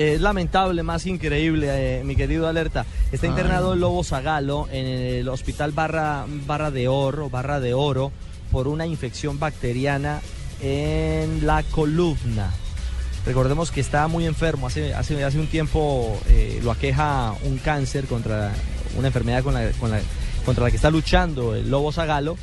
Es lamentable, más increíble, eh, mi querido Alerta. Está internado el Lobo Zagalo en el hospital Barra, Barra de Oro, Barra de Oro, por una infección bacteriana en la columna. Recordemos que está muy enfermo, hace, hace, hace un tiempo eh, lo aqueja un cáncer contra una enfermedad con la, con la- contra la que está luchando el Lobo Zagalo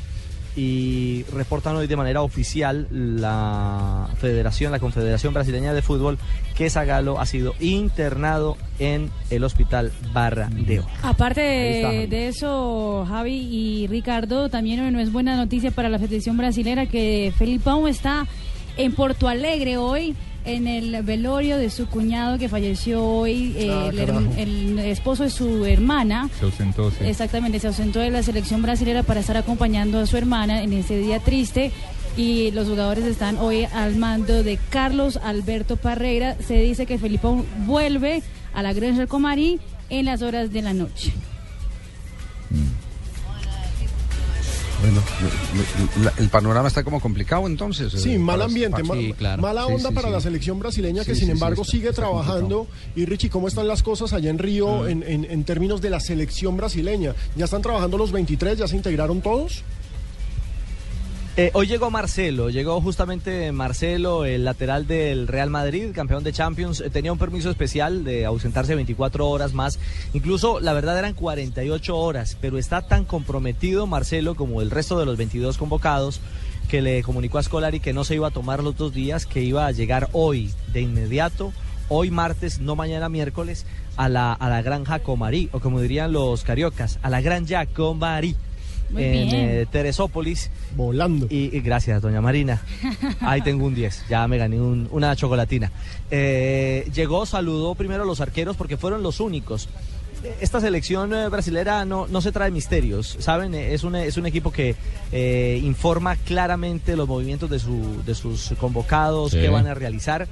y reportan hoy de manera oficial la Federación, la Confederación Brasileña de Fútbol, que Zagalo ha sido internado en el hospital Barra de Oro. Aparte está, de eso, Javi y Ricardo, también no es buena noticia para la Federación Brasilera que Felipão está en Porto Alegre hoy en el velorio de su cuñado que falleció hoy, eh, Ah, el, esposo de su hermana. Se ausentó, sí. Exactamente, se ausentó de la selección brasilera para estar acompañando a su hermana en ese día triste. Y los jugadores están hoy al mando de Carlos Alberto Parreira. Se dice que Felipão vuelve a la Granja Comarí en las horas de la noche. Bueno, le- el panorama está como complicado entonces. Sí, eh, mal ambiente, para- ma- mala Sí, onda sí, para sí. la selección brasileña que Sí, sin sí, sí, embargo está- sigue está trabajando. Y Richie, ¿cómo están las cosas allá en Río Mm. en, en- en términos de la selección brasileña? ¿Ya están trabajando los 23? ¿Ya se integraron todos? Eh, hoy llegó Marcelo, llegó justamente Marcelo, el lateral del Real Madrid, campeón de Champions. Eh, tenía un permiso especial de ausentarse 24 horas más. Incluso, la verdad, eran 48 horas, pero está tan comprometido Marcelo como el resto de los 22 convocados que le comunicó a Scolari que no se iba a tomar los dos días, que iba a llegar hoy de inmediato, hoy martes, no mañana miércoles, a la, a la granja Comarí, o como dirían los cariocas, a la granja Comarí. Muy en bien. eh, Teresópolis. Volando. Y, y gracias, doña Marina. Ahí tengo un 10, ya me gané un- una chocolatina. Eh, llegó, saludó primero a los arqueros porque fueron los únicos. Esta selección eh, brasilera no, no se trae misterios, ¿saben? Eh, Es un, es un equipo que eh, informa claramente los movimientos de, su, de sus convocados, Sí. qué van a realizar.